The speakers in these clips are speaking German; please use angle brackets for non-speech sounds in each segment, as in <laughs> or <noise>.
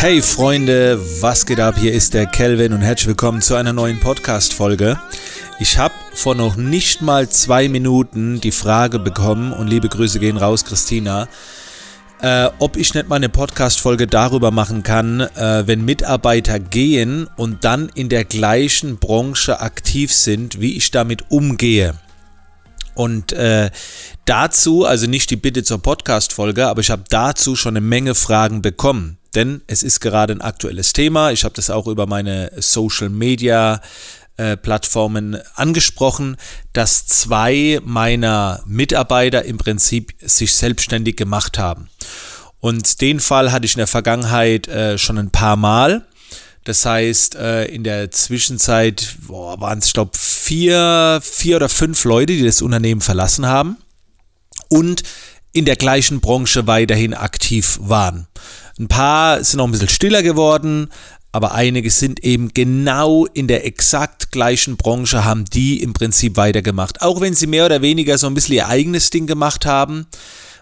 Hey Freunde, was geht ab? Hier ist der Kelvin und herzlich willkommen zu einer neuen Podcast-Folge. Ich habe vor noch nicht mal zwei Minuten die Frage bekommen und liebe Grüße gehen raus, Christina, äh, ob ich nicht mal eine Podcast-Folge darüber machen kann, äh, wenn Mitarbeiter gehen und dann in der gleichen Branche aktiv sind, wie ich damit umgehe. Und äh, dazu, also nicht die Bitte zur Podcast-Folge, aber ich habe dazu schon eine Menge Fragen bekommen. Denn es ist gerade ein aktuelles Thema. Ich habe das auch über meine Social Media äh, Plattformen angesprochen, dass zwei meiner Mitarbeiter im Prinzip sich selbstständig gemacht haben. Und den Fall hatte ich in der Vergangenheit äh, schon ein paar Mal. Das heißt, äh, in der Zwischenzeit waren es, ich glaube, vier, vier oder fünf Leute, die das Unternehmen verlassen haben und in der gleichen Branche weiterhin aktiv waren. Ein paar sind noch ein bisschen stiller geworden, aber einige sind eben genau in der exakt gleichen Branche, haben die im Prinzip weitergemacht. Auch wenn sie mehr oder weniger so ein bisschen ihr eigenes Ding gemacht haben,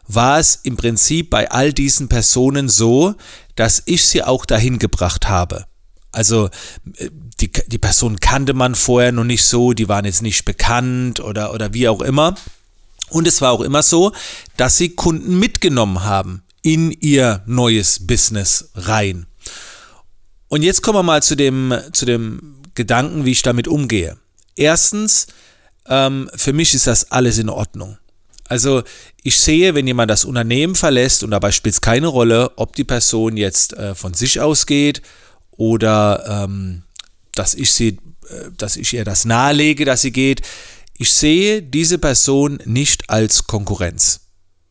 war es im Prinzip bei all diesen Personen so, dass ich sie auch dahin gebracht habe. Also äh, die, die Person kannte man vorher noch nicht so, die waren jetzt nicht bekannt oder, oder wie auch immer. Und es war auch immer so, dass sie Kunden mitgenommen haben in ihr neues Business rein. Und jetzt kommen wir mal zu dem, zu dem Gedanken, wie ich damit umgehe. Erstens, ähm, für mich ist das alles in Ordnung. Also ich sehe, wenn jemand das Unternehmen verlässt und dabei spielt es keine Rolle, ob die Person jetzt äh, von sich ausgeht oder ähm, dass ich sie, äh, dass ich ihr das nahelege, dass sie geht. Ich sehe diese Person nicht als Konkurrenz.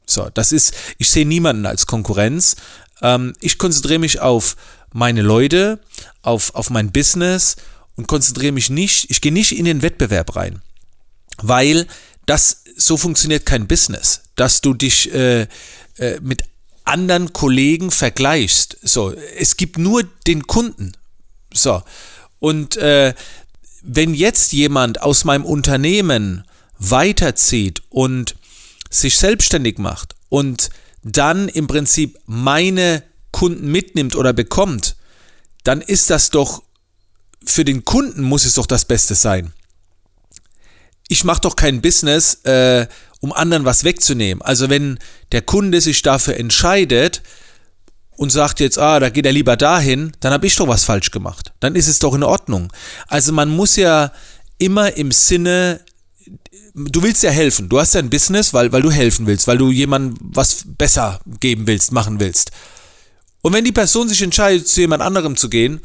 So, das ist, ich sehe niemanden als Konkurrenz. Ähm, ich konzentriere mich auf meine Leute, auf, auf mein Business und konzentriere mich nicht, ich gehe nicht in den Wettbewerb rein. Weil das, so funktioniert kein Business, dass du dich äh, äh, mit anderen Kollegen vergleichst. So, es gibt nur den Kunden. So, und äh, wenn jetzt jemand aus meinem Unternehmen weiterzieht und sich selbstständig macht und dann im Prinzip meine Kunden mitnimmt oder bekommt, dann ist das doch für den Kunden muss es doch das Beste sein. Ich mache doch kein Business, äh, um anderen was wegzunehmen. Also wenn der Kunde sich dafür entscheidet und sagt jetzt, ah, da geht er lieber dahin, dann habe ich doch was falsch gemacht. Dann ist es doch in Ordnung. Also man muss ja immer im Sinne du willst ja helfen. Du hast ja ein Business, weil, weil du helfen willst, weil du jemandem was besser geben willst, machen willst. Und wenn die Person sich entscheidet, zu jemand anderem zu gehen,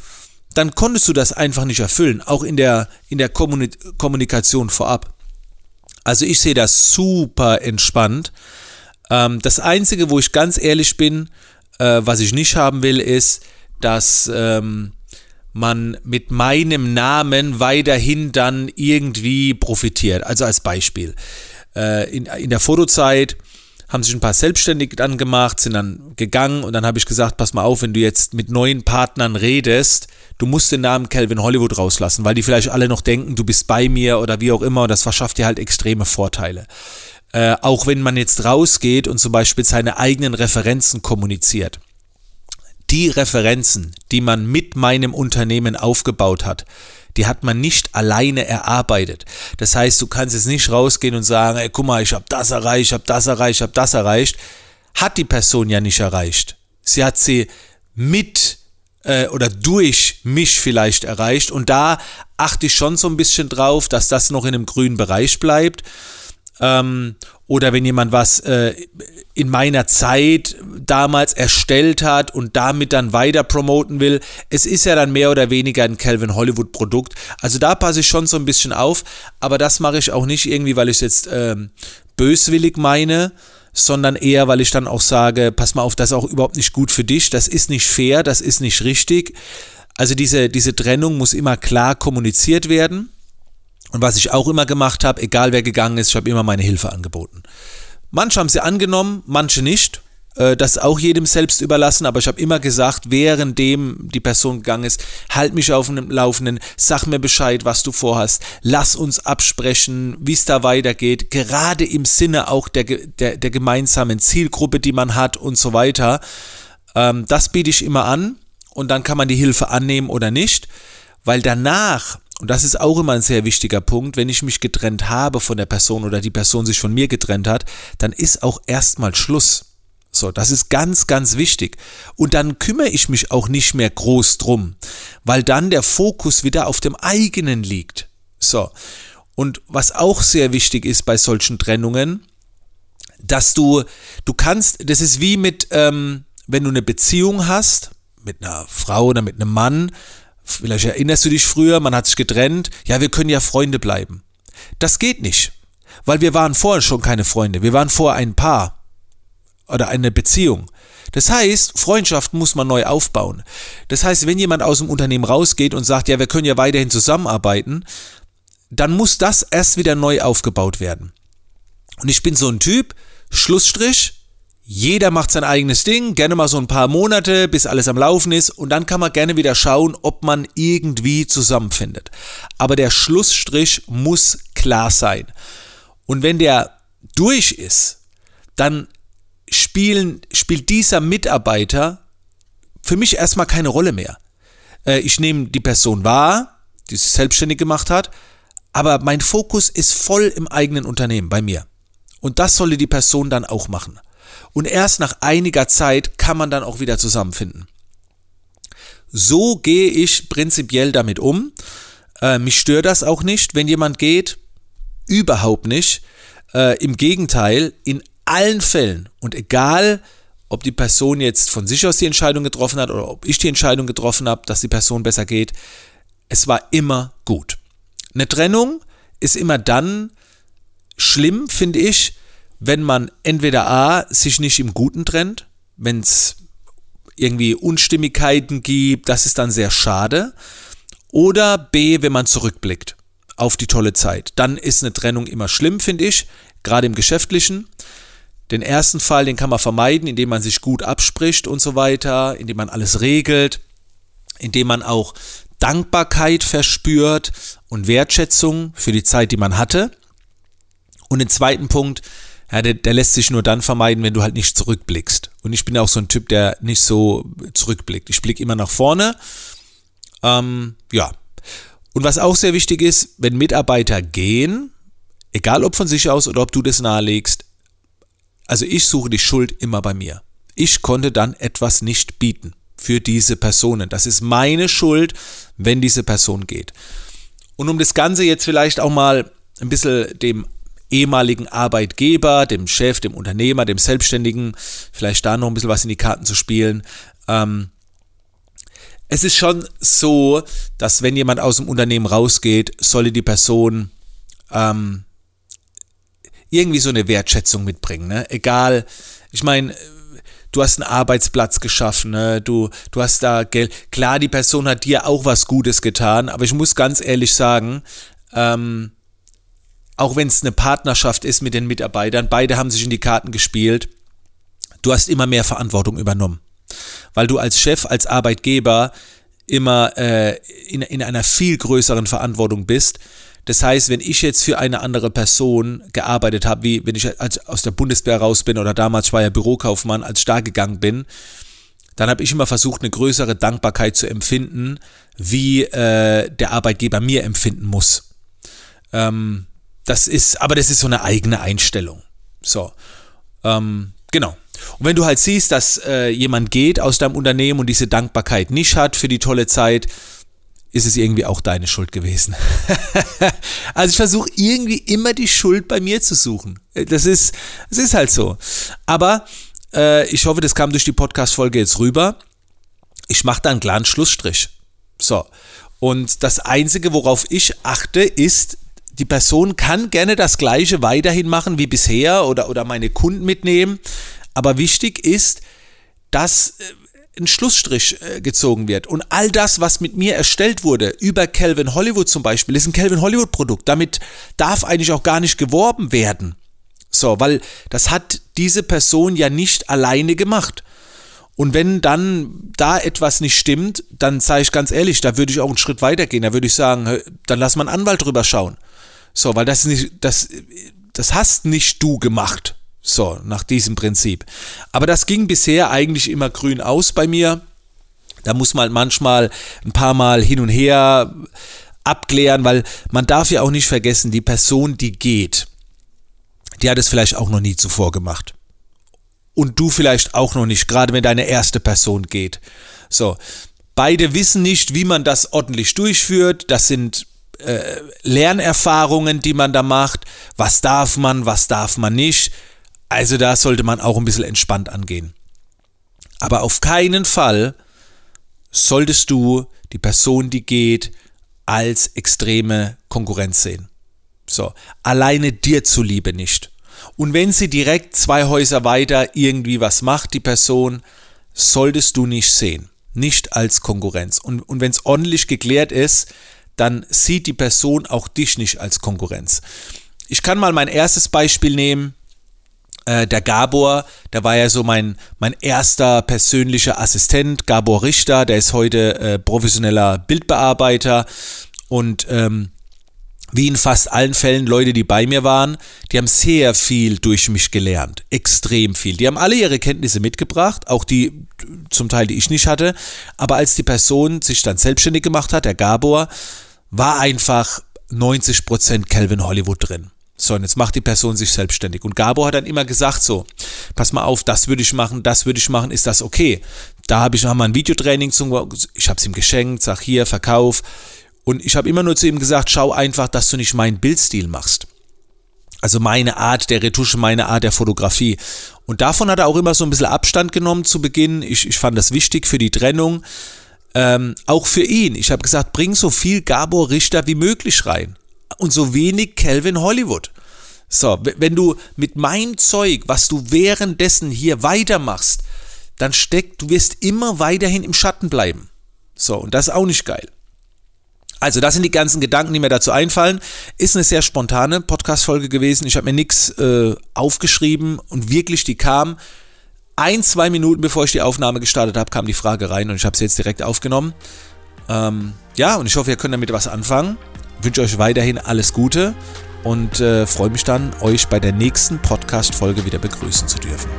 dann konntest du das einfach nicht erfüllen, auch in der, in der Kommunikation vorab. Also ich sehe das super entspannt. Ähm, das Einzige, wo ich ganz ehrlich bin, äh, was ich nicht haben will, ist, dass ähm, man mit meinem Namen weiterhin dann irgendwie profitiert. Also als Beispiel. Äh, in, in der Fotozeit haben sich ein paar selbstständig dann gemacht, sind dann gegangen und dann habe ich gesagt, pass mal auf, wenn du jetzt mit neuen Partnern redest, du musst den Namen Calvin Hollywood rauslassen, weil die vielleicht alle noch denken, du bist bei mir oder wie auch immer und das verschafft dir halt extreme Vorteile. Äh, auch wenn man jetzt rausgeht und zum Beispiel seine eigenen Referenzen kommuniziert die Referenzen, die man mit meinem Unternehmen aufgebaut hat, die hat man nicht alleine erarbeitet. Das heißt, du kannst jetzt nicht rausgehen und sagen, ey, guck mal, ich habe das erreicht, ich habe das erreicht, ich habe das erreicht. Hat die Person ja nicht erreicht. Sie hat sie mit äh, oder durch mich vielleicht erreicht. Und da achte ich schon so ein bisschen drauf, dass das noch in einem grünen Bereich bleibt. Ähm, oder wenn jemand was äh, in meiner Zeit damals erstellt hat und damit dann weiter promoten will. Es ist ja dann mehr oder weniger ein Calvin Hollywood Produkt. Also da passe ich schon so ein bisschen auf, aber das mache ich auch nicht irgendwie, weil ich es jetzt ähm, böswillig meine, sondern eher, weil ich dann auch sage, pass mal auf, das ist auch überhaupt nicht gut für dich, das ist nicht fair, das ist nicht richtig. Also diese, diese Trennung muss immer klar kommuniziert werden. Und was ich auch immer gemacht habe, egal wer gegangen ist, ich habe immer meine Hilfe angeboten. Manche haben sie angenommen, manche nicht. Äh, das ist auch jedem selbst überlassen, aber ich habe immer gesagt, währenddem die Person gegangen ist, halt mich auf dem Laufenden, sag mir Bescheid, was du vorhast, lass uns absprechen, wie es da weitergeht, gerade im Sinne auch der, der, der gemeinsamen Zielgruppe, die man hat und so weiter. Ähm, das biete ich immer an und dann kann man die Hilfe annehmen oder nicht, weil danach, und das ist auch immer ein sehr wichtiger Punkt, wenn ich mich getrennt habe von der Person oder die Person sich von mir getrennt hat, dann ist auch erstmal Schluss. So, das ist ganz, ganz wichtig. Und dann kümmere ich mich auch nicht mehr groß drum, weil dann der Fokus wieder auf dem eigenen liegt. So. Und was auch sehr wichtig ist bei solchen Trennungen, dass du, du kannst, das ist wie mit, ähm, wenn du eine Beziehung hast, mit einer Frau oder mit einem Mann, vielleicht erinnerst du dich früher, man hat sich getrennt, ja, wir können ja Freunde bleiben. Das geht nicht, weil wir waren vorher schon keine Freunde, wir waren vorher ein Paar oder eine Beziehung. Das heißt, Freundschaft muss man neu aufbauen. Das heißt, wenn jemand aus dem Unternehmen rausgeht und sagt, ja, wir können ja weiterhin zusammenarbeiten, dann muss das erst wieder neu aufgebaut werden. Und ich bin so ein Typ, Schlussstrich, jeder macht sein eigenes Ding, gerne mal so ein paar Monate, bis alles am Laufen ist und dann kann man gerne wieder schauen, ob man irgendwie zusammenfindet. Aber der Schlussstrich muss klar sein. Und wenn der durch ist, dann spielen, spielt dieser Mitarbeiter für mich erstmal keine Rolle mehr. Äh, ich nehme die Person wahr, die sich selbstständig gemacht hat, aber mein Fokus ist voll im eigenen Unternehmen bei mir. Und das solle die Person dann auch machen. Und erst nach einiger Zeit kann man dann auch wieder zusammenfinden. So gehe ich prinzipiell damit um. Äh, mich stört das auch nicht, wenn jemand geht. Überhaupt nicht. Äh, Im Gegenteil, in allen Fällen und egal, ob die Person jetzt von sich aus die Entscheidung getroffen hat oder ob ich die Entscheidung getroffen habe, dass die Person besser geht, es war immer gut. Eine Trennung ist immer dann schlimm, finde ich, wenn man entweder A, sich nicht im Guten trennt, wenn es irgendwie Unstimmigkeiten gibt, das ist dann sehr schade, oder B, wenn man zurückblickt auf die tolle Zeit. Dann ist eine Trennung immer schlimm, finde ich, gerade im Geschäftlichen. Den ersten Fall, den kann man vermeiden, indem man sich gut abspricht und so weiter, indem man alles regelt, indem man auch Dankbarkeit verspürt und Wertschätzung für die Zeit, die man hatte. Und den zweiten Punkt, ja, der, der, lässt sich nur dann vermeiden, wenn du halt nicht zurückblickst. Und ich bin auch so ein Typ, der nicht so zurückblickt. Ich blicke immer nach vorne. Ähm, ja. Und was auch sehr wichtig ist, wenn Mitarbeiter gehen, egal ob von sich aus oder ob du das nahelegst, also ich suche die Schuld immer bei mir. Ich konnte dann etwas nicht bieten für diese Personen. Das ist meine Schuld, wenn diese Person geht. Und um das Ganze jetzt vielleicht auch mal ein bisschen dem ehemaligen Arbeitgeber, dem Chef, dem Unternehmer, dem Selbstständigen, vielleicht da noch ein bisschen was in die Karten zu spielen. Ähm, es ist schon so, dass wenn jemand aus dem Unternehmen rausgeht, solle die Person ähm, irgendwie so eine Wertschätzung mitbringen. Ne? Egal, ich meine, du hast einen Arbeitsplatz geschaffen, ne? du, du hast da Geld. Klar, die Person hat dir auch was Gutes getan, aber ich muss ganz ehrlich sagen, ähm, auch wenn es eine Partnerschaft ist mit den Mitarbeitern, beide haben sich in die Karten gespielt, du hast immer mehr Verantwortung übernommen. Weil du als Chef, als Arbeitgeber immer äh, in, in einer viel größeren Verantwortung bist das heißt, wenn ich jetzt für eine andere Person gearbeitet habe, wie wenn ich als, aus der Bundeswehr raus bin oder damals war ja Bürokaufmann, als ich da gegangen bin, dann habe ich immer versucht, eine größere Dankbarkeit zu empfinden, wie äh, der Arbeitgeber mir empfinden muss. Ähm, das ist, aber das ist so eine eigene Einstellung. So, ähm, genau. Und wenn du halt siehst, dass äh, jemand geht aus deinem Unternehmen und diese Dankbarkeit nicht hat für die tolle Zeit, ist es irgendwie auch deine Schuld gewesen. <laughs> also ich versuche irgendwie immer die Schuld bei mir zu suchen. Das ist, das ist halt so. Aber äh, ich hoffe, das kam durch die Podcast-Folge jetzt rüber. Ich mache da einen klaren Schlussstrich. So. Und das Einzige, worauf ich achte, ist, die Person kann gerne das Gleiche weiterhin machen wie bisher oder, oder meine Kunden mitnehmen. Aber wichtig ist, dass äh, ein Schlussstrich äh, gezogen wird. Und all das, was mit mir erstellt wurde, über Calvin Hollywood zum Beispiel, ist ein Calvin Hollywood Produkt. Damit darf eigentlich auch gar nicht geworben werden. So, weil das hat diese Person ja nicht alleine gemacht. Und wenn dann da etwas nicht stimmt, dann sage ich ganz ehrlich, da würde ich auch einen Schritt weiter gehen. Da würde ich sagen, dann lass mal einen Anwalt drüber schauen. So, weil das nicht, das, das hast nicht du gemacht. So, nach diesem Prinzip. Aber das ging bisher eigentlich immer grün aus bei mir. Da muss man manchmal ein paar Mal hin und her abklären, weil man darf ja auch nicht vergessen, die Person, die geht, die hat es vielleicht auch noch nie zuvor gemacht. Und du vielleicht auch noch nicht, gerade wenn deine erste Person geht. So, beide wissen nicht, wie man das ordentlich durchführt. Das sind äh, Lernerfahrungen, die man da macht. Was darf man, was darf man nicht. Also da sollte man auch ein bisschen entspannt angehen. Aber auf keinen Fall solltest du die Person, die geht, als extreme Konkurrenz sehen. So, alleine dir zuliebe nicht. Und wenn sie direkt zwei Häuser weiter irgendwie was macht, die Person, solltest du nicht sehen. Nicht als Konkurrenz. Und, und wenn es ordentlich geklärt ist, dann sieht die Person auch dich nicht als Konkurrenz. Ich kann mal mein erstes Beispiel nehmen. Äh, der Gabor, der war ja so mein, mein erster persönlicher Assistent, Gabor Richter, der ist heute äh, professioneller Bildbearbeiter und ähm, wie in fast allen Fällen Leute, die bei mir waren, die haben sehr viel durch mich gelernt. Extrem viel. Die haben alle ihre Kenntnisse mitgebracht, auch die zum Teil, die ich nicht hatte. Aber als die Person sich dann selbstständig gemacht hat, der Gabor, war einfach 90% Calvin Hollywood drin. So, und jetzt macht die Person sich selbstständig. Und Gabor hat dann immer gesagt so, pass mal auf, das würde ich machen, das würde ich machen, ist das okay? Da habe ich nochmal ein Videotraining, zum, ich habe es ihm geschenkt, sag hier, Verkauf. Und ich habe immer nur zu ihm gesagt, schau einfach, dass du nicht meinen Bildstil machst. Also meine Art der Retusche, meine Art der Fotografie. Und davon hat er auch immer so ein bisschen Abstand genommen zu Beginn. Ich, ich fand das wichtig für die Trennung. Ähm, auch für ihn. Ich habe gesagt, bring so viel Gabor Richter wie möglich rein. Und so wenig Calvin Hollywood. So, wenn du mit meinem Zeug, was du währenddessen hier weitermachst, dann steckt, du wirst immer weiterhin im Schatten bleiben. So, und das ist auch nicht geil. Also, das sind die ganzen Gedanken, die mir dazu einfallen. Ist eine sehr spontane Podcast-Folge gewesen. Ich habe mir nichts äh, aufgeschrieben und wirklich, die kam ein, zwei Minuten bevor ich die Aufnahme gestartet habe, kam die Frage rein und ich habe sie jetzt direkt aufgenommen. Ähm, ja, und ich hoffe, ihr könnt damit was anfangen. Ich wünsche euch weiterhin alles Gute und äh, freue mich dann, euch bei der nächsten Podcast-Folge wieder begrüßen zu dürfen.